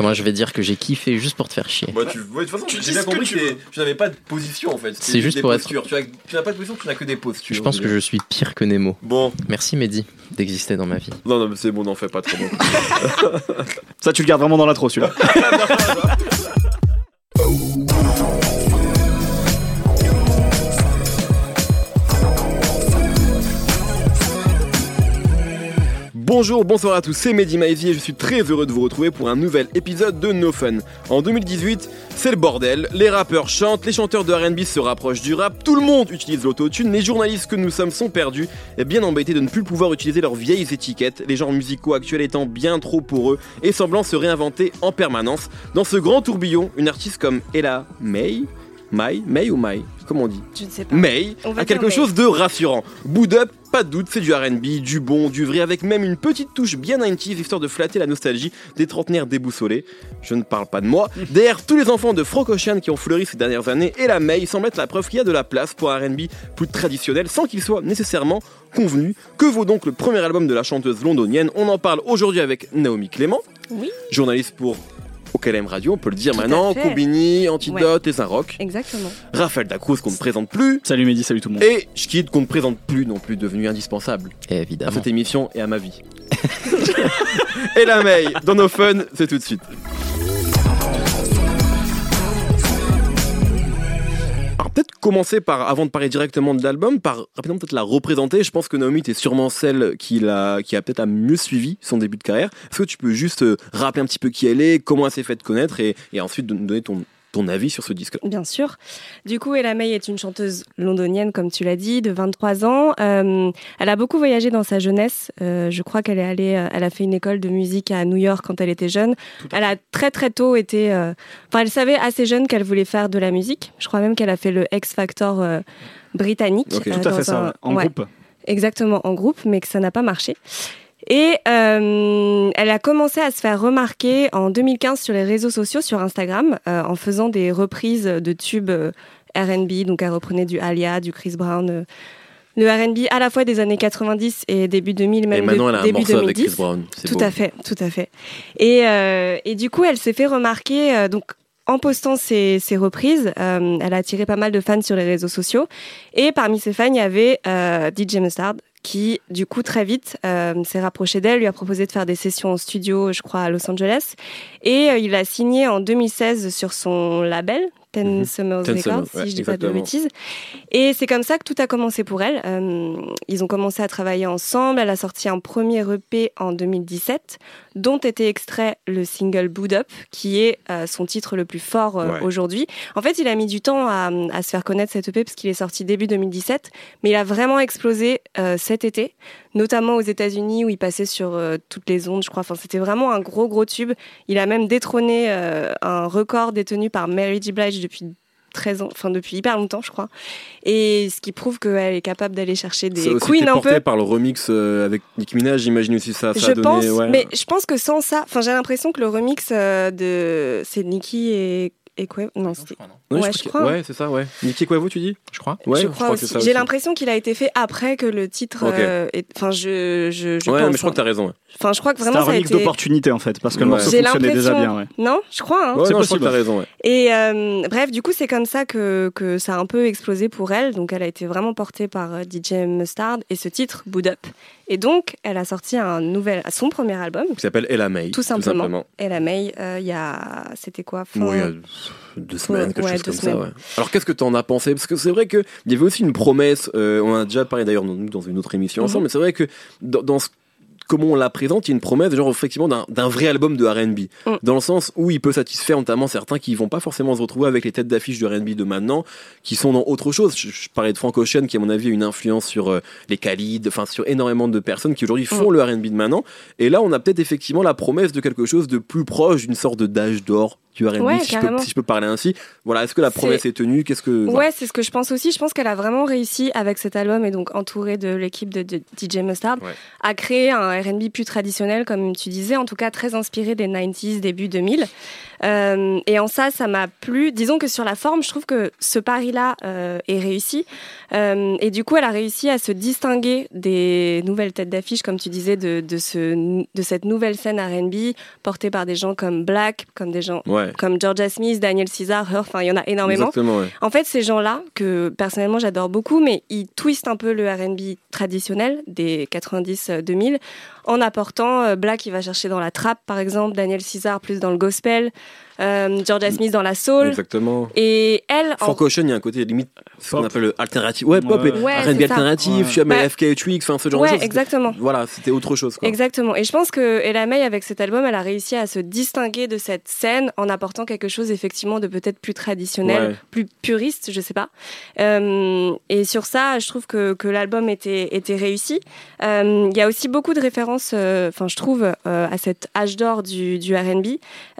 Comment je vais dire que j'ai kiffé juste pour te faire chier Bah, tu... ouais, de toute façon, Tu j'ai bien ce que compris tu que t'es- veux. tu n'avais pas de position en fait. C'était C'est juste des pour être- postures. Tu as- tu n'as pas de position, tu n'as que des postures. Je pense que je suis pire que Nemo. Bon, Merci Mehdi d'exister dans ma vie. non, non, mais c'est bon, n'en fais pas trop. bon. Ça, tu le gardes vraiment dans l'intro, celui-là. Bonjour, bonsoir à tous, c'est Mehdi Maizy et je suis très heureux de vous retrouver pour un nouvel épisode de No Fun. En 2018, c'est le bordel, les rappeurs chantent, les chanteurs de R&B se rapprochent du rap, tout le monde utilise l'autotune, les journalistes que nous sommes sont perdus et bien embêtés de ne plus pouvoir utiliser leurs vieilles étiquettes, les genres musicaux actuels étant bien trop pour eux et semblant se réinventer en permanence. Dans ce grand tourbillon, une artiste comme Ella May, May, May ou May, comment on dit Je ne sais pas. May a quelque May. chose de rassurant. Boot Up, pas de doute, c'est du RB, du bon, du vrai, avec même une petite touche bien 90s histoire de flatter la nostalgie des trentenaires déboussolés. Je ne parle pas de moi. Derrière tous les enfants de Frank Ocean qui ont fleuri ces dernières années, et la May semble être la preuve qu'il y a de la place pour un RB plus traditionnel sans qu'il soit nécessairement convenu. Que vaut donc le premier album de la chanteuse londonienne? On en parle aujourd'hui avec Naomi Clément, Oui, journaliste pour OKLM Radio, on peut le dire Tout maintenant. Combini, Antidote et Saint-Roch. exactement. Raphaël Dacruz qu'on ne présente plus. Salut Mehdi, salut tout le monde. Et Schkid qu'on ne présente plus non plus, devenu indispensable Et à évidemment. cette émission et à ma vie. et la May, dans nos fun, c'est tout de suite. Peut-être commencer par, avant de parler directement de l'album, par rapidement peut-être la représenter. Je pense que Naomi, t'es sûrement celle qui, l'a, qui a peut-être à mieux suivi son début de carrière. Est-ce que tu peux juste euh, rappeler un petit peu qui elle est, comment elle s'est fait connaître et, et ensuite donner ton, ton avis sur ce disque Bien sûr. Du coup, Ella May est une chanteuse londonienne, comme tu l'as dit, de 23 ans. Euh, elle a beaucoup voyagé dans sa jeunesse. Euh, je crois qu'elle est allée, euh, elle a fait une école de musique à New York quand elle était jeune. Elle a très très tôt été, euh, enfin, elle savait assez jeune qu'elle voulait faire de la musique. Je crois même qu'elle a fait le X Factor euh, britannique. Ok. euh, Tout à fait ça, un- en ouais. groupe. Exactement, en groupe, mais que ça n'a pas marché. Et euh, elle a commencé à se faire remarquer en 2015 sur les réseaux sociaux, sur Instagram, euh, en faisant des reprises de tubes euh, R&B. Donc elle reprenait du Alia, du Chris Brown, euh, le R&B à la fois des années 90 et début 2000, Et même maintenant, de- elle a un début morceau avec 2010. Chris Brown. Tout beau. à fait, tout à fait. Et, euh, et du coup, elle s'est fait remarquer, euh, donc en postant ses, ses reprises, euh, elle a attiré pas mal de fans sur les réseaux sociaux. Et parmi ces fans, il y avait euh, DJ Mustard, qui, du coup, très vite, euh, s'est rapproché d'elle, lui a proposé de faire des sessions en studio, je crois, à Los Angeles. Et euh, il a signé en 2016 sur son label, Ten Mhm. Summers Ten Records, si je dis pas de bêtises. Et c'est comme ça que tout a commencé pour elle. Euh, ils ont commencé à travailler ensemble. Elle a sorti un premier EP en 2017, dont était extrait le single Boot Up, qui est euh, son titre le plus fort euh, Ouais. aujourd'hui. En fait, il a mis du temps à, à se faire connaître cet EP parce qu'il est sorti début 2017, mais il a vraiment explosé cet été, notamment aux États-Unis où il passait sur euh, toutes les ondes, je crois. Enfin, c'était vraiment un gros gros tube. Il a même détrôné euh, un record détenu par Mary J. Blige depuis 13 ans, enfin depuis hyper longtemps, je crois. Et ce qui prouve qu'elle est capable d'aller chercher des queens un porté peu. par le remix euh, avec Nicki Minaj, j'imagine aussi ça, ça Je a donné. pense, ouais. mais je pense que sans ça, enfin j'ai l'impression que le remix de c'est Nicki et et quoi Non, c'était Ouais, ouais, je crois. Ouais, c'est ça, ouais. Nicki Quavo, tu dis? Je crois. Ouais, je crois, que c'est aussi. ça J'ai l'impression qu'il a été fait après que le titre. Ok. euh, est- Enfin, je je, je Ouais, pense. mais je crois hein. que t'as raison. ouais. Enfin, je crois que C'est vraiment un ça a remix été. d'opportunité en fait, parce que le morceau fonctionnait déjà bien. Ouais. Non, je crois. hein. Ouais, c'est possible. t'as raison. ouais. Et euh, bref, du coup, c'est comme ça que, que ça a un peu explosé pour elle. Donc, elle a été vraiment portée par euh, DJ Mustard et ce titre, Boot Up. Et donc, elle a sorti un nouvel, son premier album, Qui s'appelle Ella May. Tout simplement. Elle a May, il y a. C'était quoi deux semaines, quelque Ouais, chose comme semaines. ça. Ouais. Alors qu'est-ce que t'en as pensé? Parce que c'est vrai qu'il y avait aussi une promesse, euh, on en a déjà parlé d'ailleurs dans, une autre émission ensemble, Mhm. mais c'est vrai que dans, dans ce comment on la présente, il y a une promesse genre effectivement d'un vrai album de R&B, Mm. dans le sens où il peut satisfaire notamment certains qui vont pas forcément se retrouver avec les têtes d'affiche du R&B de maintenant, qui sont dans autre chose. Je, je parlais de Frank Ocean qui à mon avis a une influence sur euh, les Khalid, enfin sur énormément de personnes qui aujourd'hui font le R&B de maintenant. Et là, on a peut-être effectivement la promesse de quelque chose de plus proche d'une sorte de d'âge d'or du R&B, Ouais, si, je peux, carrément. si je peux parler ainsi. Voilà, est-ce que la promesse est tenue? Qu'est-ce que voilà. Ouais, c'est ce que je pense aussi. Je pense qu'elle a vraiment réussi avec cet album et donc entourée de l'équipe de, de DJ Mustard Ouais. à créer un R&B plus traditionnel, comme tu disais, en tout cas très inspiré des 90s, début 2000. Euh, et en ça, ça m'a plu. Disons que sur la forme, je trouve que ce pari-là euh, est réussi. Euh, et du coup, elle a réussi à se distinguer des nouvelles têtes d'affiche, comme tu disais, de, de, ce, de cette nouvelle scène R&B portée par des gens comme Black, comme des gens Ouais. comme Georgia Smith, Daniel Caesar, Her, enfin il y en a énormément. Exactement, ouais. En fait, ces gens-là, que personnellement j'adore beaucoup, mais ils twistent un peu le RB traditionnel des 90-2000 en apportant euh, Black, il va chercher dans la trap par exemple, Daniel Caesar plus dans le gospel, euh, Georgia Smith dans la soul. Exactement. Et elle, en- Frank Ocean, il y a un côté limite, ce qu'on appelle le alternatif. Ouais, pop Ouais, R&B alternatif, Ouais. je suis Bah, FK Twix, enfin ce genre de choses. exactement. Voilà, c'était autre chose. Quoi. Exactement. Et je pense que Ella May, avec cet album, elle a réussi à se distinguer de cette scène en apportant quelque chose effectivement de peut-être plus traditionnel, Ouais. plus puriste, je sais pas. Euh, et sur ça, je trouve que, que l'album était, était réussi. Euh, Il y a aussi beaucoup de références, euh, enfin je trouve, euh, à cet âge d'or du, du R&B.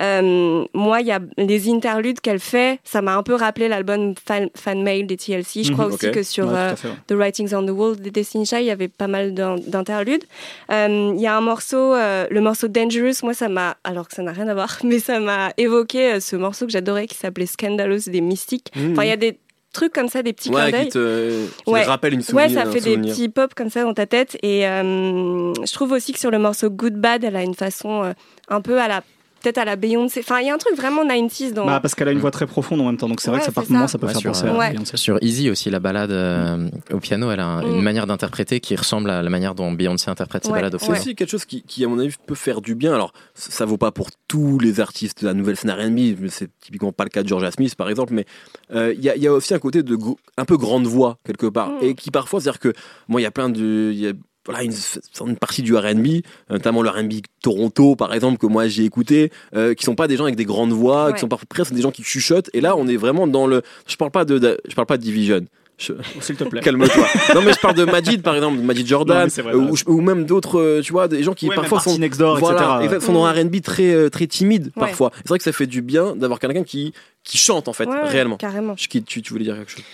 Euh, moi, il y a les interludes qu'elle fait, ça m'a un peu rappelé l'album fan, fan Mail des TLC. Je Mhm, crois aussi que sur Ouais, euh. The Writings on the Wall des Destiny Child, il y avait pas mal d'in- d'interludes. Euh, Il y a un morceau, euh, le morceau Dangerous, moi ça m'a, alors que ça n'a rien à voir, mais ça m'a évoqué ce morceau que j'adorais qui s'appelait Scandalous des Mystiques. Mhm. Enfin, il y a des trucs comme ça, des petits clins Ouais, d'œil. qui te, qui Ouais. ça fait des petits pop comme ça dans ta tête. Et je trouve aussi que sur le morceau Good Bad, elle a une façon un peu à la, peut-être à la Beyoncé. Enfin, il y a un truc vraiment 90s dans. Bah, parce qu'elle a une voix très profonde en même temps, donc c'est vrai que ça par c'est moments ça. peut Ouais, faire sur, penser euh, à Ouais. Beyoncé. Sur Easy aussi, la balade euh, au piano, elle a un- une Mm. manière d'interpréter qui ressemble à la manière dont Beyoncé interprète ses Ouais, balades au C'est piano. aussi quelque chose qui, qui, à mon avis, peut faire du bien. Alors, ça vaut pas pour tous les artistes de la nouvelle scène R&B. C'est typiquement pas le cas de Georgia Smith, par exemple. Mais euh, il y, a, il y a aussi un côté de un peu grande voix quelque part, Mm. et qui parfois, c'est-à-dire que moi, il y a plein de, il y a voilà une partie du R&B, notamment le R&B Toronto, par exemple, que moi j'ai écouté, euh, qui sont pas des gens avec des grandes voix, Ouais. qui sont parfois presque des gens qui chuchotent. Et là, on est vraiment dans le. Je parle pas de, de- je parle pas de Division. Je- S'il te plaît. Calme-toi. non mais je parle de Majid par exemple, de Majid Jordan, vrai, euh, ou, ou même d'autres, euh, tu vois, des gens qui Ouais, parfois sont Next Door, voilà, etc. sont dans un R&B très euh, très timide Ouais. parfois. C'est vrai que ça fait du bien d'avoir quelqu'un qui qui chante en fait Ouais, réellement. Carrément. Je tu, tu voulais dire quelque chose?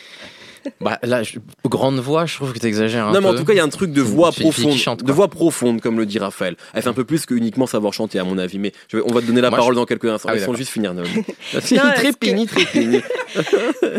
Bah, là, je- grande voix, je trouve que tu exagères un Non mais en tout cas il y a un truc de voix fille qui profonde, chante, de quoi. voix profonde comme le dit Raphaël. Elle fait un peu plus que uniquement savoir chanter à mon avis. Mais je vais- on va te donner la Moi, parole dans quelques instants. Ah oui, Laissons d'accord. juste finir. Naomi. Très est-ce que- pénible, très pénible.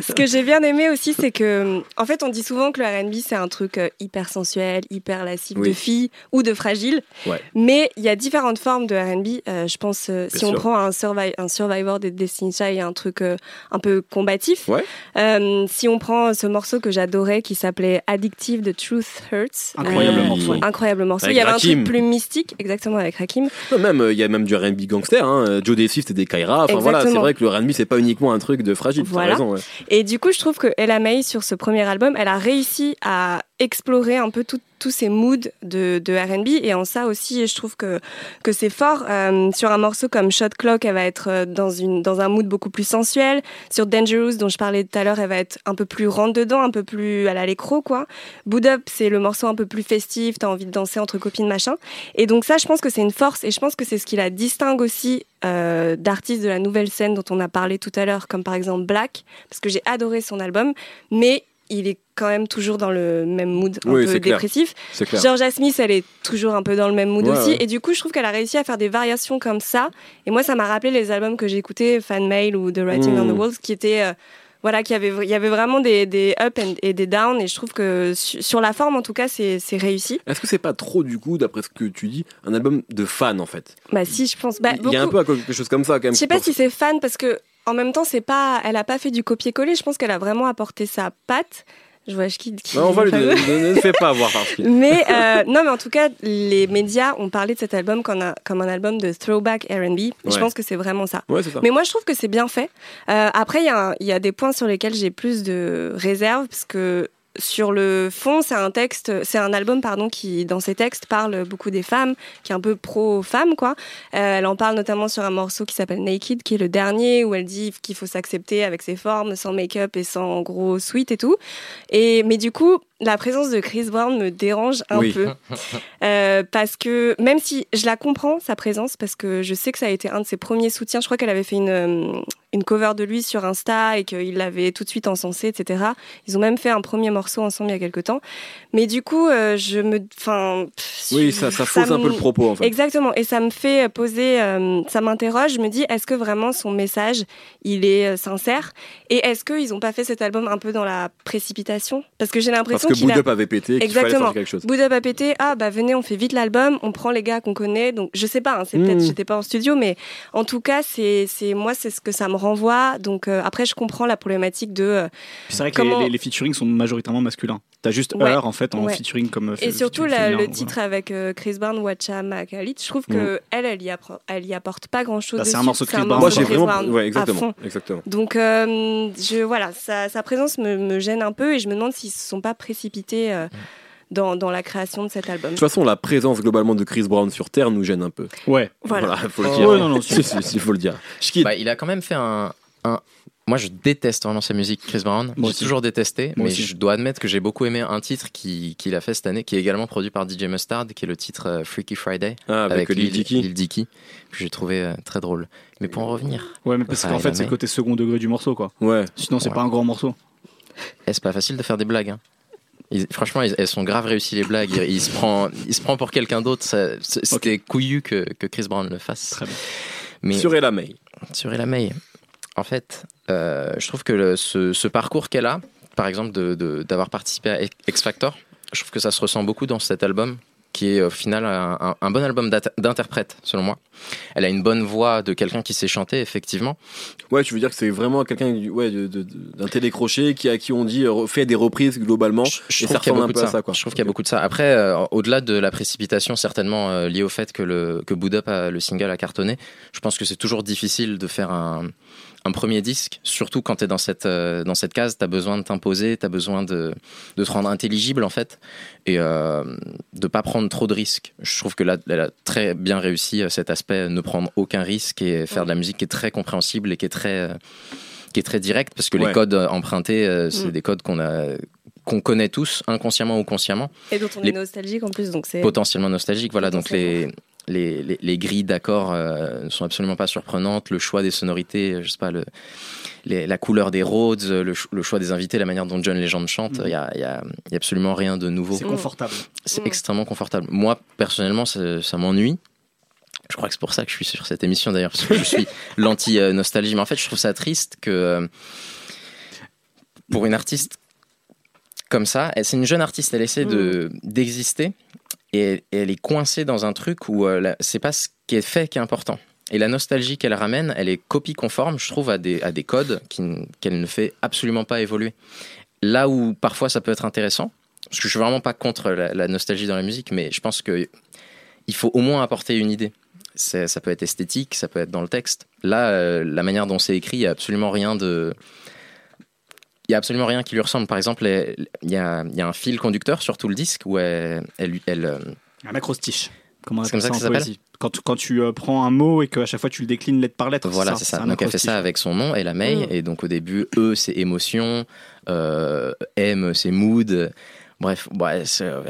Ce que j'ai bien aimé aussi, c'est que, en fait, on dit souvent que le R&B c'est un truc euh, hyper sensuel, hyper lascif Oui. de filles ou de fragile. Ouais. Mais il y a différentes formes de R&B. Euh, je pense, euh, si Bien on sûr. prend un, Survi- un Survivor des Destiny Child, il y a un truc euh, un peu combatif. Ouais. Euh, si on prend ce morceau que j'adorais qui s'appelait Addictive de Truth Hurts. Incroyable euh, morceau. Incroyable morceau. Avec il y avait Rakim. un truc plus mystique, exactement avec Rakim. Non, même euh, il y a même du R&B gangster. Hein. Joe Desi c'était des Kaira. Enfin voilà, c'est vrai que le R&B c'est pas uniquement un truc de fragile. Voilà. raison. ouais. Et du coup, je trouve que Ella May, sur ce premier album, elle a réussi à explorer un peu tout- tous ces moods de, R&B. Et en ça aussi, je trouve que, que c'est fort. Euh, sur un morceau comme Shot Clock, elle va être euh, dans, une, dans un mood beaucoup plus sensuel. Sur Dangerous, dont je parlais tout à l'heure, elle va être un peu plus rentre-dedans, un peu plus à l'alécro, quoi. Boot Up, c'est le morceau un peu plus festif, t'as envie de danser entre copines, machin. Et donc ça, je pense que c'est une force. Et je pense que c'est ce qui la distingue aussi euh, d'artistes de la nouvelle scène dont on a parlé tout à l'heure, comme par exemple Black, parce que j'ai adoré son album, mais il est quand même toujours dans le même mood un Oui, peu dépressif. Clair. Georgia Smith, elle est toujours un peu dans le même mood Ouais, aussi. ouais. Et du coup, je trouve qu'elle a réussi à faire des variations comme ça. Et moi, ça m'a rappelé les albums que j'écoutais, Fan Mail ou The Writing Mm. on the Walls, qui étaient. euh, voilà, qui avait, il y avait vraiment des, des up and- et des down. Et je trouve que su- sur la forme, en tout cas, c'est c'est réussi. Est-ce que c'est pas trop du coup, d'après ce que tu dis, un album de fan en fait? Bah, si, je pense. Bah, Il y a un peu quelque chose comme ça quand même. Je sais pas si c'est fan parce que en même temps, c'est pas, elle a pas fait du copier-coller. Je pense qu'elle a vraiment apporté sa patte. Je vois qui. qui Non, on va lui donner. Ne ne fais pas avoir. Mais euh, non, mais en tout cas, les médias ont parlé de cet album comme un, comme un album de throwback R&B. Je pense que c'est vraiment ça. Ouais, c'est ça. Mais moi, je trouve que c'est bien fait. Euh, après, il y, a un- il y a des points sur lesquels j'ai plus de réserve parce que sur le fond, c'est un texte, c'est un album pardon qui, dans ses textes, parle beaucoup des femmes, qui est un peu pro-femme quoi. Euh, elle en parle notamment sur un morceau qui s'appelle Naked, qui est le dernier où elle dit qu'il faut s'accepter avec ses formes, sans make-up et sans gros sweat et tout. Et mais du coup, la présence de Chris Brown me dérange un Oui. peu Euh, parce que même si je la comprends sa présence, parce que je sais que ça a été un de ses premiers soutiens. Je crois qu'elle avait fait une euh, une cover de lui sur Insta et qu'il l'avait tout de suite encensé, etc. Ils ont même fait un premier morceau ensemble il y a quelques temps. Mais du coup, euh, je me, enfin, oui, ça, ça fausse un peu le propos en fait. Exactement, et ça me fait poser, euh, ça m'interroge. Je me dis, est-ce que vraiment son message, il est sincère? Et est-ce qu'ils n'ont pas fait cet album un peu dans la précipitation? Parce que j'ai l'impression que Boud Up avait pété, qu'il fallait faire quelque chose. Up a pété. Ah bah venez, on fait vite l'album, on prend les gars qu'on connaît. Donc je sais pas, hein, c'est peut-être, hmm. j'étais pas en studio, mais en tout cas, c'est, c'est moi, c'est ce que ça me renvoie. Donc euh, après, je comprends la problématique de. Euh, c'est vrai que les, les, featuring sont majoritairement masculins. T'as juste Heure en fait en featuring comme. Et surtout le titre avec euh, Chris Brown, Watcha Makalit, je trouve que mm. elle, elle y, elle y apporte pas grand chose. Bah, c'est un morceau de Chris Brown. Moi j'ai vraiment. Ouais, exactement. exactement. Donc je, voilà, sa, sa présence me, me, gêne un peu et je me demande s'ils se sont pas précipités. Mm. Dans, dans, la création de cet album. De toute façon, la présence globalement de Chris Brown sur Terre nous gêne un peu. Ouais. Voilà. faut le dire. Ouais, non, non, il faut le dire. Bah, il a quand même fait un, un, moi, je déteste vraiment sa musique, Chris Brown. J'ai toujours détesté, mais je dois admettre que j'ai beaucoup aimé un titre qu'il a fait cette année, qui est également produit par DJ Mustard, qui est le titre euh, Freaky Friday, ah, avec, Lil Dicky. Lil Dicky, que j'ai trouvé euh, très drôle. Mais pour en revenir. Ouais, mais parce qu'en fait, c'est le côté second degré du morceau, quoi. Ouais. Sinon, c'est pas un grand morceau. Et c'est pas facile de faire des blagues. Hein. Franchement, elles sont grave réussies les blagues. Il, se prend, il se prend pour quelqu'un d'autre. C'était couillu que, que, Chris Brown le fasse. Très bien. Mais, sur Ella May. Sur Ella May. En fait, euh, je trouve que ce, parcours qu'elle a, par exemple, d'avoir participé à X Factor, je trouve que ça se ressent beaucoup dans cet album qui est au final un, bon album d'interprète, selon moi. Elle a une bonne voix de quelqu'un qui sait chanter, effectivement. Ouais, tu veux dire que c'est vraiment quelqu'un ouais, d'un télécrochet qui, à qui on dit euh, fait des reprises globalement. Je, trouve qu'il y a beaucoup de ça. Je trouve qu'il y a beaucoup de ça. Après, euh, au-delà de la précipitation, certainement liée au fait que le que Boot Up, le single, a cartonné, je pense que c'est toujours difficile de faire un un premier disque, surtout quand tu es dans cette, euh, dans cette case, tu as besoin de t'imposer, tu as besoin de, de, te rendre intelligible en fait, et euh, de pas prendre trop de risques. Je trouve que là, elle a très bien réussi euh, cet aspect, ne prendre aucun risque et faire de la musique qui est très compréhensible et qui est très, qui est très directe, parce que les codes empruntés, c'est mm. des codes qu'on a qu'on connaît tous, inconsciemment ou consciemment. Et dont on est nostalgique en plus, donc c'est... Potentiellement nostalgique, voilà. Donc les, les, les, grilles d'accords euh, ne sont absolument pas surprenantes. Le choix des sonorités, je sais pas, le, la couleur des Rhodes, le, choix des invités, la manière dont John Legend chante, il n'y a, y a, y a, absolument rien de nouveau. C'est confortable. C'est mm. extrêmement confortable. Moi, personnellement, ça, ça m'ennuie. Je crois que c'est pour ça que je suis sur cette émission d'ailleurs, parce que je suis l'anti-nostalgie. Mais en fait, je trouve ça triste que euh, pour une artiste comme ça, c'est une jeune artiste, elle essaie de mm. d'exister et, elle est coincée dans un truc où euh, c'est pas ce qui est fait qui est important. Et la nostalgie qu'elle ramène, elle est copie conforme, je trouve, à des, codes qu'elle ne fait absolument pas évoluer. Là où parfois ça peut être intéressant, parce que je suis vraiment pas contre la, nostalgie dans la musique, mais je pense que il faut au moins apporter une idée. Ça peut être esthétique, ça peut être dans le texte. Là, euh, la manière dont c'est écrit, il n'y a absolument rien de, il y a absolument rien qui lui ressemble. Par exemple, il y a, un fil conducteur sur tout le disque où elle, elle, euh, un acrostiche. Comment c'est comme ça que ça s'appelle quand, tu, quand tu euh, prends un mot et qu'à chaque fois tu le déclines lettre par lettre. Voilà, c'est ça. Donc elle fait ça avec son nom, et la May. Mm. Et donc au début, E c'est émotion, euh, M c'est mood. Bref, ouais, ça,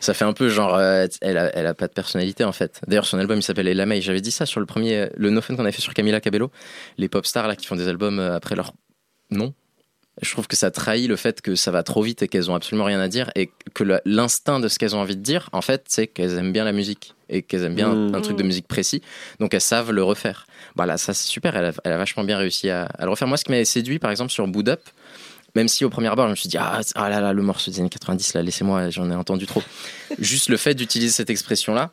ça, fait un peu genre, elle, a, elle a pas de personnalité en fait. D'ailleurs, son album il s'appelle La May. J'avais dit ça sur le premier, le No Fun qu'on avait fait sur Camila Cabello. Les pop stars là qui font des albums après leur nom, je trouve que ça trahit le fait que ça va trop vite et qu'elles ont absolument rien à dire et que l'instinct de ce qu'elles ont envie de dire, en fait, c'est qu'elles aiment bien la musique et qu'elles aiment bien un, truc de mmh. musique précis, donc elles savent le refaire. Voilà, ça c'est super, elle a, vachement bien réussi à, le refaire. Moi, ce qui m'avait séduit, par exemple, sur Boot Up, même si au premier abord, je me suis dit, ah, ah là là, le morceau des années 90, là, laissez-moi, j'en ai entendu trop. Juste le fait d'utiliser cette expression-là,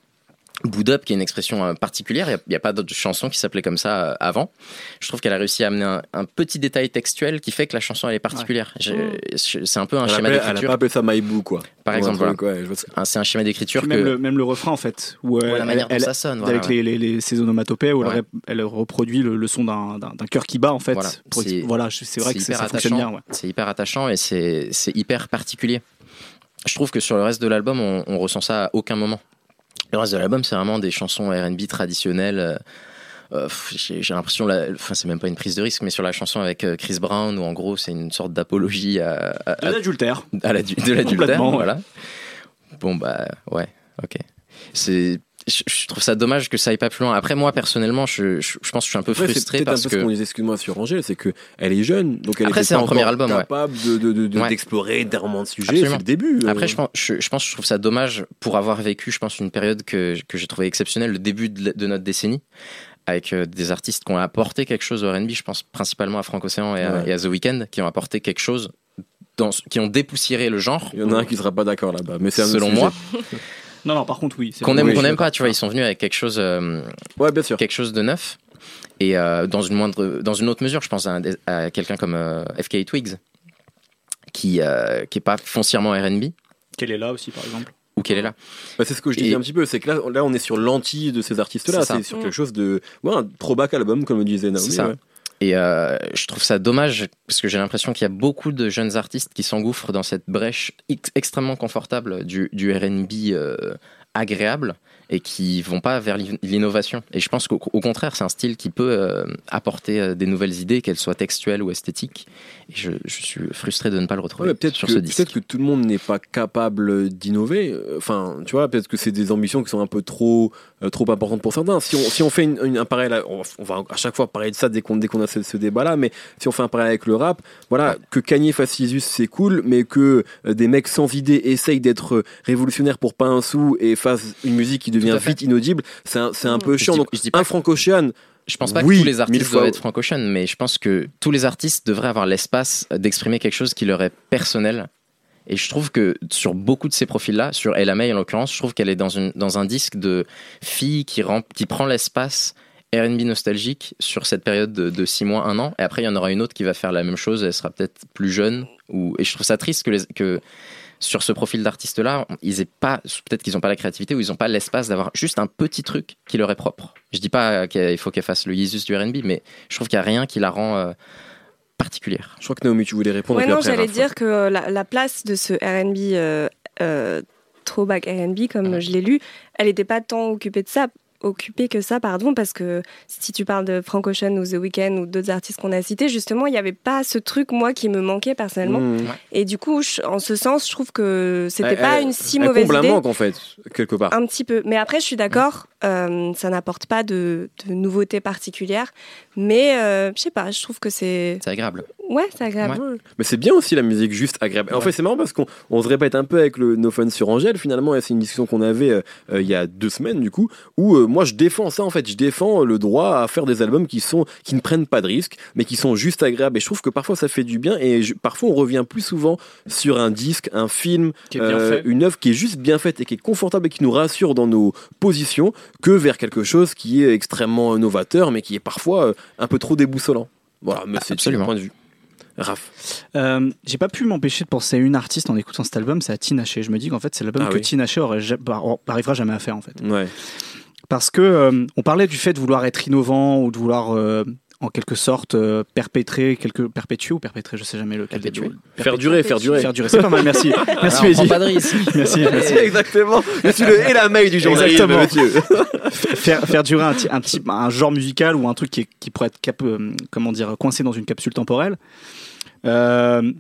Boot Up, qui est une expression euh, particulière, il n'y a, pas d'autre chanson qui s'appelait comme ça euh, avant. Je trouve qu'elle a réussi à amener un, petit détail textuel qui fait que la chanson elle est particulière. C'est un peu un schéma d'écriture. Elle a pas appelé ça My Boo, quoi. Par exemple, c'est un schéma d'écriture. Même, le, même le refrain, en fait. Où la manière dont ça sonne. avec les, les, les, onomatopées, où elle, reproduit le, son d'un cœur qui bat, en fait. Voilà, c'est vrai que ça, fonctionne bien. C'est hyper attachant et c'est hyper particulier. Je trouve que sur le reste de l'album, on, on ressent ça à aucun moment. Le reste de l'album, c'est vraiment des chansons RB traditionnelles. Euh, euh, j'ai l'impression, enfin c'est même pas une prise de risque, mais sur la chanson avec euh, Chris Brown, où en gros c'est une sorte d'apologie à, à, de l'adultère. de l'adultère, voilà. Bon bah ouais, ok. C'est je, trouve ça dommage que ça aille pas plus loin. Après, moi, personnellement, je, je, pense que je suis un peu frustré parce un peu que. ce qu'on disait, excuse-moi, sur Angèle, c'est que elle est jeune, donc elle Après, c'est un premier album, capable d'explorer de, de, de, de sujet. C'est le début. Euh. Après, je pense, je, pense, je trouve ça dommage pour avoir vécu, je pense, une période que, que j'ai trouvé exceptionnelle, le début de, notre décennie avec euh, des artistes qui ont apporté quelque chose au R&B. Je pense principalement à Frank Ocean et, à, The Weeknd, qui ont apporté quelque chose, dans, qui ont dépoussiéré le genre. Il y en a un qui sera pas d'accord là-bas, mais c'est selon moi. Non, non, par contre, oui. Qu'on aime ou qu'on n'aime pas, tu vois, ils sont venus avec quelque chose, euh, ouais, bien sûr. quelque chose de neuf. Et euh, dans, une moindre, dans une autre mesure, je pense à, quelqu'un comme euh, FK Twigs, qui n'est qui est pas foncièrement R&B. Qu'elle est là aussi, par exemple ou qu'elle est là. Bah, c'est ce que je disais un petit peu, c'est que là, là on est sur l'anti de ces artistes-là, c'est sur quelque chose de. Ouais, un throwback album, comme le disait Naomi. Ça. Et euh, je trouve ça dommage parce que j'ai l'impression qu'il y a beaucoup de jeunes artistes qui s'engouffrent dans cette brèche extrêmement confortable du, du RB euh, agréable et qui vont pas vers l'innovation. Et je pense qu'au contraire, c'est un style qui peut euh, apporter euh, des nouvelles idées, qu'elles soient textuelles ou esthétiques. Et je, suis frustré de ne pas le retrouver peut-être sur que, ce disque. Peut-être que tout le monde n'est pas capable d'innover. Enfin, tu vois, peut-être que c'est des ambitions qui sont un peu trop, euh, trop importantes pour certains. Si on, si on fait une, un parallèle, on, va à chaque fois parler de ça dès qu'on qu'on a ce, débat-là, mais si on fait un parallèle avec le rap, voilà, que Kanye fasse Isus, c'est cool, mais que des mecs sans idée essayent d'être révolutionnaires pour pas un sou et fassent une musique qui devient vite inaudible, c'est un, un, peu chiant. Donc, un franco-ocean, je pense pas que tous les artistes doivent être franco mais je pense que tous les artistes devraient avoir l'espace d'exprimer quelque chose qui leur est personnel. Et je trouve que sur beaucoup de ces profils-là, sur Ella May en l'occurrence, je trouve qu'elle est dans, une, dans un disque de fille qui, qui prend l'espace R&B nostalgique sur cette période de, 6 mois, 1 an. Et après, il y en aura une autre qui va faire la même chose, elle sera peut-être plus jeune. Ou... Et je trouve ça triste que, les, que sur ce profil d'artiste-là, ils pas, peut-être qu'ils n'ont pas la créativité ou ils n'ont pas l'espace d'avoir juste un petit truc qui leur est propre. Je dis pas qu'il faut qu'elle fasse le Jesus du R&B, mais je trouve qu'il n'y a rien qui la rend euh, particulière. Je crois que Naomi, tu voulais répondre. Ouais, non, j'allais dire que la, place de ce R&B euh, euh, throwback R&B, comme je l'ai lu, elle n'était pas tant occupée de ça occupé que ça, pardon, parce que si tu parles de Frank Ocean ou The Weeknd ou d'autres artistes qu'on a cités, justement, il n'y avait pas ce truc, moi, qui me manquait personnellement. Mmh. Et du coup, en ce sens, je trouve que c'était pas une si mauvaise idée. manque, en fait, quelque part. Un petit peu. Mais après, je suis d'accord, euh, ça n'apporte pas de, de nouveautés particulières. Mais euh, je sais pas, je trouve que c'est. C'est agréable. Ouais, c'est agréable. Mais c'est bien aussi la musique juste agréable. En fait, c'est marrant parce qu'on on se répète un peu avec le No Fun sur Angèle. Finalement, c'est une discussion qu'on avait euh, il y a deux semaines, du coup, où moi je défends ça en fait. Je défends le droit à faire des albums qui sont qui ne prennent pas de risques, mais qui sont juste agréables. Et je trouve que parfois ça fait du bien. Et parfois on revient plus souvent sur un disque, un film, euh, une œuvre qui est juste bien faite et qui est confortable et qui nous rassure dans nos positions, que vers quelque chose qui est extrêmement novateur, mais qui est parfois euh, un peu trop déboussolant. Voilà, mais c'est le point de vue. Raph. Euh, j'ai pas pu m'empêcher de penser à une artiste en écoutant cet album, c'est à Tina Fey. Je me dis qu'en fait, c'est l'album ah que Tina aurait, bah, arrivera jamais à faire en fait. Ouais parce que euh, on parlait du fait de vouloir être innovant ou de vouloir euh, en quelque sorte euh, perpétrer quelque perpétuer ou perpétrer je sais jamais le perpétuer faire durer faire durer. Faire durer c'est pas mal merci. Merci Alors, pas de risque. merci, merci. exactement. Je suis le et la mail du journalisme faire faire durer un, un petit un genre musical ou un truc qui, qui pourrait être cap, comment dire coincé dans une capsule temporelle. Une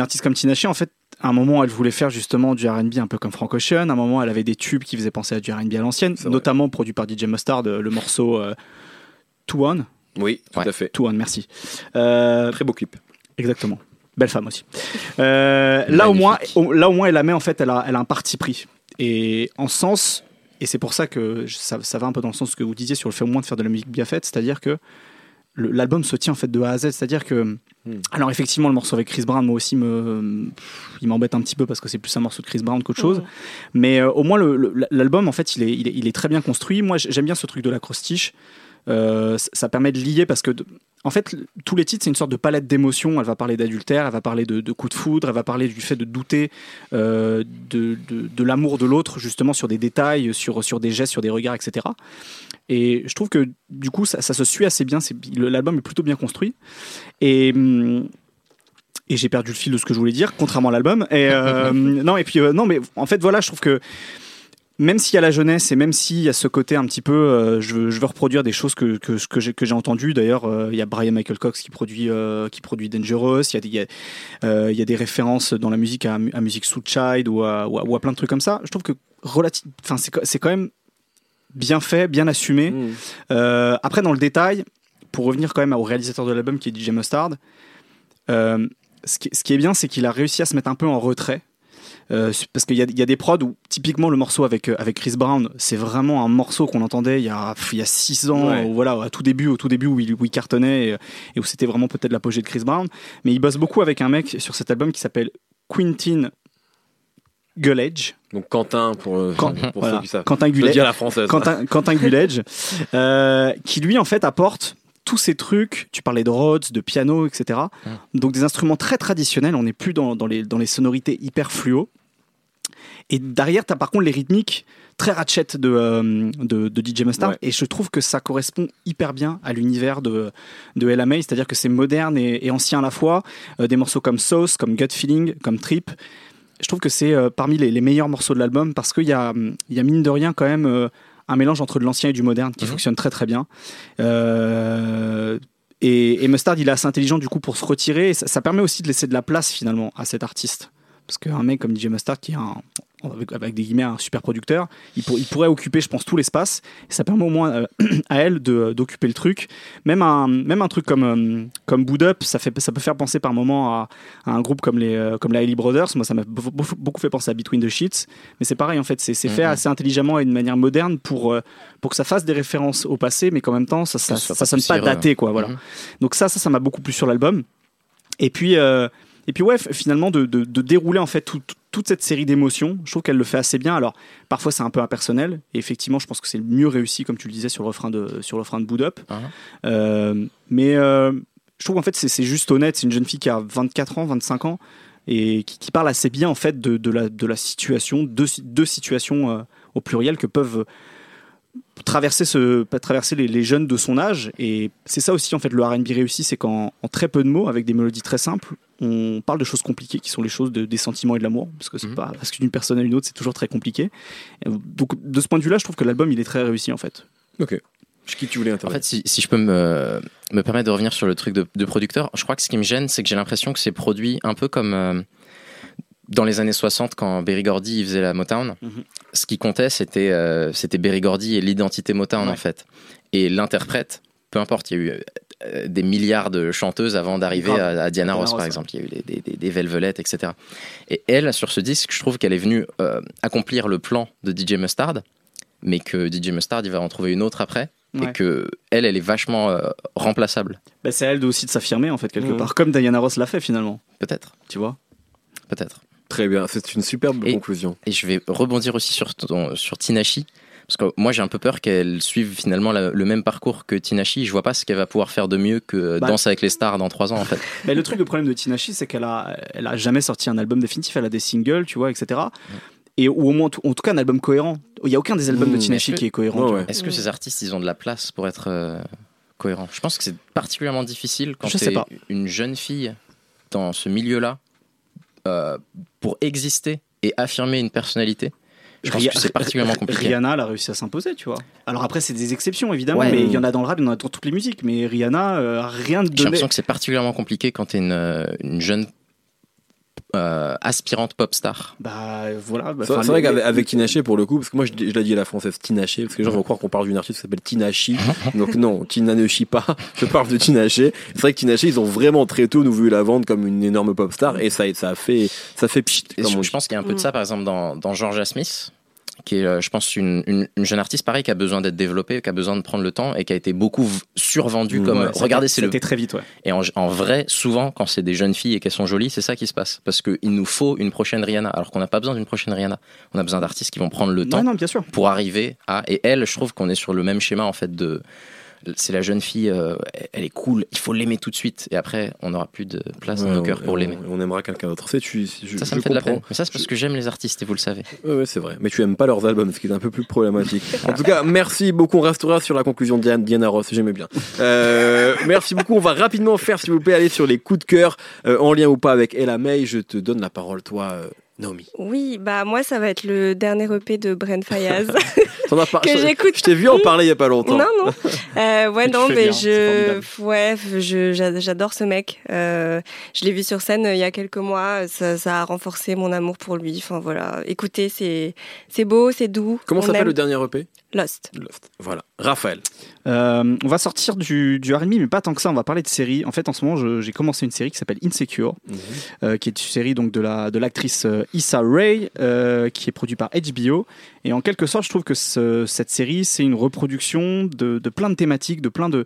artiste comme Tina en fait à un moment, elle voulait faire justement du R&B un peu comme Frank Ocean. À un moment, elle avait des tubes qui faisaient penser à du R&B à l'ancienne, notamment produit par DJ Mustard, euh, le morceau euh, Two One. Oui, tout à fait. One, merci. Euh, Très beau clip. Exactement. Belle femme aussi. là au moins, là au moins, elle la met en fait, elle a, elle a un parti pris. Et en sens, et c'est pour ça que ça, ça, va un peu dans le sens que vous disiez sur le fait au moins de faire de la musique bien faite, c'est-à-dire que l'album se tient en fait de A à Z, c'est-à-dire que Hmm. Alors effectivement, le morceau avec Chris Brown, moi aussi, me, il m'embête un petit peu parce que c'est plus un morceau de Chris Brown qu'autre chose. Mais euh, au moins, l'album, en fait, il est, il est, très bien construit. Moi, j'aime bien ce truc de l'acrostiche. Euh, ça permet de lier parce que, en fait, tous les titres, c'est une sorte de palette d'émotions. Elle va parler d'adultère, elle va parler de, de coups de foudre, elle va parler du fait de douter euh, de, l'amour de l'autre, justement, sur des détails, sur, sur des gestes, sur des regards, etc. Et je trouve que du coup, ça, se suit assez bien. L'album est plutôt bien construit. Et. Hum, et j'ai perdu le fil de ce que je voulais dire, contrairement à l'album. Et euh, non, et puis euh, non, mais en fait, voilà, je trouve que même s'il y a la jeunesse et même s'il y a ce côté un petit peu, euh, je, veux, je, veux, reproduire des choses que, que, que j'ai, que j'ai entendues. D'ailleurs, il y a Brian Michael Cox qui produit, qui produit Dangerous. Il y, a, il, y a, des références dans la musique à, à Music Child ou à, ou à, plein de trucs comme ça. Je trouve que relative, c'est, c'est quand même bien fait, bien assumé. Mm. Euh, après, dans le détail, pour revenir quand même au réalisateur de l'album qui est DJ Mustard, euh, ce, qui, ce qui est bien, c'est qu'il a réussi à se mettre un peu en retrait. Euh, parce qu'il y, a- il y a des prods où typiquement le morceau avec, euh, avec Chris Brown, c'est vraiment un morceau qu'on entendait il y a, pff, il y a six ans, Ouais. ou voilà, à tout début, au tout début où il, où il cartonnait et, et où c'était vraiment peut-être l'apogée de Chris Brown. Mais il bosse beaucoup avec un mec sur cet album qui s'appelle Quentin Gullage. Donc Quentin pour, euh, Quand- pour voilà. ceux qui savent. Quentin Gullage. la française. Quentin, Quentin Gullage, euh, qui lui en fait apporte tous ces trucs, tu parlais de Rhodes, de piano, etc. Donc des instruments très traditionnels, on n'est plus dans, dans les, dans les sonorités hyper fluo. Et derrière, tu as par contre les rythmiques très ratchet de, euh, de, de DJ Mustard. Ouais. Et je trouve que ça correspond hyper bien à l'univers de, de May, c'est-à-dire que c'est moderne et, et ancien à la fois. Euh, des morceaux comme Sauce, comme Gut Feeling, comme Trip. Je trouve que c'est euh, parmi les, les meilleurs morceaux de l'album parce qu'il y a, y a mine de rien quand même un mélange entre de l'ancien et du moderne qui Mhm. fonctionne très très bien. Euh, et, et Mustard, il est assez intelligent du coup pour se retirer. Et ça, ça permet aussi de laisser de la place finalement à cet artiste. Parce qu'un mec comme DJ Mustard, qui est un, avec, avec des guillemets un super producteur, il, pour- il pourrait occuper, je pense, tout l'espace. Ça permet au moins euh, à elle de- d'occuper le truc. Même un, même un truc comme, euh, comme Boot Up, ça, fait, ça peut faire penser par moment à, à un groupe comme les, euh, comme la Haley Brothers. Moi, ça m'a beaucoup, fait penser à Between the Sheets. Mais c'est pareil, en fait, c'est c'est fait Mhm. assez intelligemment et de manière moderne pour, euh, pour que ça fasse des références au passé, mais qu'en même temps, ça, ça, Ça sonne pas daté, quoi. Voilà. Mhm. Donc ça, ça, ça m'a beaucoup plu sur l'album. Et puis, et puis ouais, finalement, de, de- de dérouler en fait tout- tout- toute cette série d'émotions, je trouve qu'elle le fait assez bien. Alors, parfois c'est un peu impersonnel, et effectivement, je pense que c'est le mieux réussi, comme tu le disais, sur le refrain de, sur le refrain de Boot Up. Mhm. Euh, mais euh, je trouve en fait c'est c'est juste honnête. C'est une jeune fille qui a 24 ans, 25 ans, et qui, qui parle assez bien en fait de, de la, de la situation, deux, si- deux situations euh, au pluriel que peuvent traverser, ce, pas traverser les, les jeunes de son âge. Et c'est ça aussi, en fait, le RB réussi, c'est qu'en en très peu de mots, avec des mélodies très simples, on parle de choses compliquées qui sont les choses de- des sentiments et de l'amour. Parce que c'est Mhm. pas parce que d'une personne à une autre, c'est toujours très compliqué. Et Donc, de ce point de vue-là, je trouve que l'album, il est très réussi, en fait. Ok. Qui tu voulais En fait, si, si je peux me, me permettre de revenir sur le truc de, de producteur, je crois que ce qui me gêne, c'est que j'ai l'impression que c'est produit un peu comme euh, dans les années 60 quand Berry Gordy faisait la Motown. Mhm. Ce qui comptait, c'était euh, c'était Berry Gordy et l'identité Motown Ouais. en fait. Et l'interprète, peu importe, il y a eu euh, des milliards de chanteuses avant d'arriver à, à Diana Ross, par exemple. Il y a eu des, des, des, des Velvelettes, etc. Et elle, sur ce disque, je trouve qu'elle est venue euh, accomplir le plan de DJ Mustard, mais que DJ Mustard, il va en trouver une autre après Ouais. et que elle, elle est vachement euh, remplaçable. Bah, c'est à elle aussi de s'affirmer, en fait, quelque Mhm. part. Comme Diana Ross l'a fait, finalement. Peut-être, Tu vois? Peut-être. Très bien, c'est une superbe Et- conclusion. Et je vais rebondir aussi sur, ton- sur Tinashi. Parce que moi, j'ai un peu peur qu'elle suive finalement la- le même parcours que Tinashi. Je vois pas ce qu'elle va pouvoir faire de mieux que Bah. Danse avec les stars dans trois ans, en fait. Mais le truc, le problème de Tinashi, c'est qu'elle a, elle a jamais sorti un album définitif. Elle a des singles, tu vois, etc. Et ou au moins, en tout cas, un album cohérent. Il y a aucun des albums Mmh, de Tinashi est-ce que- qui est cohérent. Tu ouais. Est-ce que ces artistes, ils ont de la place pour être euh, cohérents? Je pense que c'est particulièrement difficile quand t'es pas. une jeune fille dans ce milieu-là euh, pour exister et affirmer une personnalité. Je pense Ria- que c'est particulièrement compliqué. Rihanna, elle a réussi à s'imposer, tu vois. Alors après, c'est des exceptions, évidemment, Ouais. mais il y en a dans le rap, il y en a dans toutes les musiques. Mais Rihanna, euh, rien de J'ai l'impression que c'est particulièrement compliqué quand t'es une, euh, une jeune euh, aspirante pop star. Bah voilà. bah, C'est vrai qu'avec avec Tinaché, pour le coup, parce que moi je, je l'ai dit à la française Tinaché, parce que les gens vont croire qu'on parle d'une artiste qui s'appelle Tinashi. Donc non, Tina ne chie pas. Je parle de Tinaché. C'est vrai que Tinaché, ils ont vraiment très tôt nous vu la vendre comme une énorme pop star et ça, ça a fait, ça fait pchit, je, je pense qu'il y a un peu de Mm. ça, par exemple, dans, dans Georgia Smith, qui est, euh, je pense, une, une, une jeune artiste, pareil, qui a besoin d'être développée, qui a besoin de prendre le temps et qui a été beaucoup survendue Mm. comme Ouais, euh, ça- regardez, c'est le. C'était très vite, ouais. Et en, en vrai, souvent, quand c'est des jeunes filles et qu'elles sont jolies, c'est ça qui se passe. Parce qu'il nous faut une prochaine Rihanna, alors qu'on n'a pas besoin d'une prochaine Rihanna. On a besoin d'artistes qui vont prendre le temps Non, non, bien sûr. pour arriver à. Et elle, je trouve qu'on est sur le même schéma, en fait, de. C'est la jeune fille, euh, elle est cool, il faut l'aimer tout de suite. Et après, on n'aura plus de place dans nos cœurs pour l'aimer. On, aimera quelqu'un d'autre. Tu, je, Ça, me fait de la peine. Mais ça, c'est parce que j'aime les artistes et vous le savez. Ouais, c'est vrai. Mais tu aimes pas leurs albums, ce qui est un peu plus problématique. En tout cas, merci beaucoup. On restera sur la conclusion de Diana, Ross. J'aimais bien. Euh, merci beaucoup. On va rapidement faire, s'il vous plaît, aller sur les coups de cœur, euh, en lien ou pas avec Ella May. Je te donne la parole, toi, Naomi. Oui, bah moi ça va être le dernier EP de Bren Fayaz T'en as par- que je- j'écoute. Je t'ai vu en parler il y a pas longtemps. Non non. Euh, ouais non mais bien, je ouais j'adore ce mec. Euh, je l'ai vu sur scène euh, il y a quelques mois. Ça, ça a renforcé mon amour pour lui. Enfin voilà. Écoutez c'est c'est beau c'est doux. Comment s'appelle le dernier EP Lost. Lost. Voilà. Raphaël. Euh, on va sortir du, du R&B, mais pas tant que ça. On va parler de séries. En fait, en ce moment, j'ai commencé une série qui s'appelle Insecure, euh, qui est une série donc de la de l'actrice euh, Issa Rae, euh, qui est produite par HBO. Et en quelque sorte, je trouve que ce- cette série, c'est une reproduction de, de plein de thématiques, de plein de,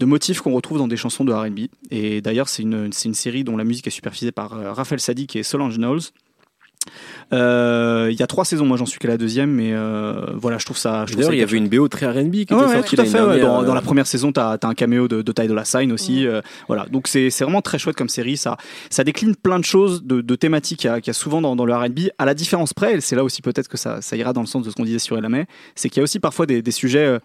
de motifs qu'on retrouve dans des chansons de R&B. Et d'ailleurs, c'est une, une série dont la musique est supervisée par Raphaël Sadik et Solange Knowles. Euh, Il y a trois saisons, moi j'en suis qu'à la deuxième, mais euh, voilà, je trouve ça. D'ailleurs, il y avait une BO très R&B qui était Ouais, sortie tout à fait. dernière, Dans, dans euh, la première saison, tu as, un caméo de, de Ty Dolla Sign aussi. voilà. Donc c'est vraiment très chouette comme série. Ça, ça décline plein de choses, de, de thématiques qu'il y, a- qu'il y a souvent dans, dans le RB. À la différence près, et c'est là aussi peut-être que ça, ça ira dans le sens de ce qu'on disait sur Elamé, c'est qu'il y a aussi parfois des, des sujets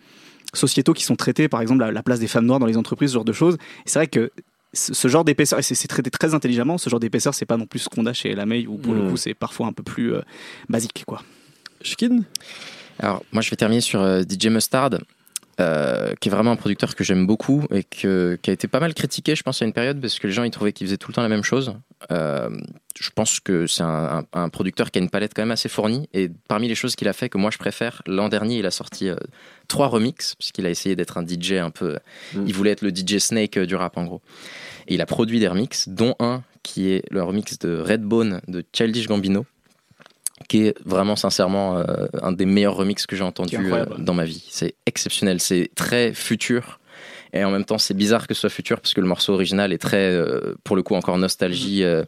sociétaux qui sont traités, par exemple la, la place des femmes noires dans les entreprises, ce genre de choses. C'est vrai que ce genre d'épaisseur, et c'est traité très intelligemment, ce genre d'épaisseur, c'est pas non plus ce qu'on a chez Elamé, où pour le coup c'est parfois un peu plus euh, basique. quoi. Shkin Alors, moi, je vais terminer sur euh, DJ Mustard, euh, qui est vraiment un producteur que j'aime beaucoup et que, qui a été pas mal critiqué, je pense, à une période, parce que les gens ils trouvaient qu'il faisait tout le temps la même chose. Euh, je pense que c'est un, un- un producteur qui a une palette quand même assez fournie. Et parmi les choses qu'il a fait que moi je préfère, l'an dernier, il a sorti euh, trois remixes, puisqu'il a essayé d'être un DJ un peu. Mm. Il voulait être le DJ Snake du rap, en gros. Et il a produit des remixes, dont un qui est le remix de Redbone de Childish Gambino qui est vraiment sincèrement euh, un des meilleurs remixes que j'ai entendu euh, dans ma vie. C'est exceptionnel, c'est très futur. Et en même temps, c'est bizarre que ce soit futur parce que le morceau original est très, euh, pour le coup, encore nostalgie, euh,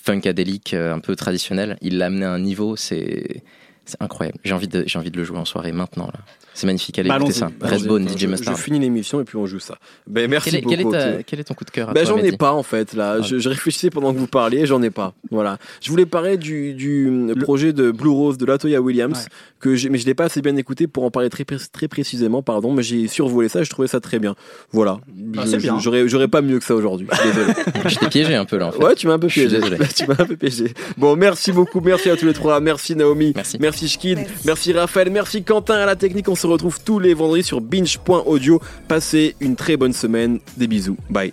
funkadélique, un peu traditionnel. Il l'a amené à un niveau, c'est c'est incroyable. J'ai envie, de, j'ai envie de le jouer en soirée maintenant. là. C'est magnifique, allez Bah, allons-y. ça. Redbone, Je- DJ je, Mustard. finis l'émission et puis on joue ça. Ben, merci Quel est, beaucoup. quel, est ta- Théo. quel est ton coup de cœur Ben, j'en ai pas en fait là. Ah. Je, je réfléchissais pendant que vous parliez, j'en ai pas. Voilà. Je voulais parler du, du projet de Blue Rose de Latoya Williams Ouais. que j'ai, mais je l'ai pas assez bien écouté pour en parler très, très précisément. Pardon, mais j'ai survolé ça. et Je trouvais ça très bien. Voilà. Ah, Je- bien. je- J'aurais, j'aurais pas mieux que ça aujourd'hui. Je Désolé. Je t'ai piégé un peu là en fait. Ouais, tu m'as un peu Je suis piégé. désolé. tu m'as un peu piégé. Bon, merci beaucoup. Merci à tous les trois. Merci Naomi. Merci. Merci Shkid. Merci. Merci Raphaël. Merci Quentin à la technique. On se retrouve tous les vendredis sur binge.audio. Passez une très bonne semaine. Des bisous. Bye.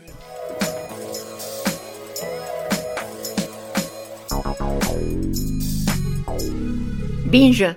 Binge.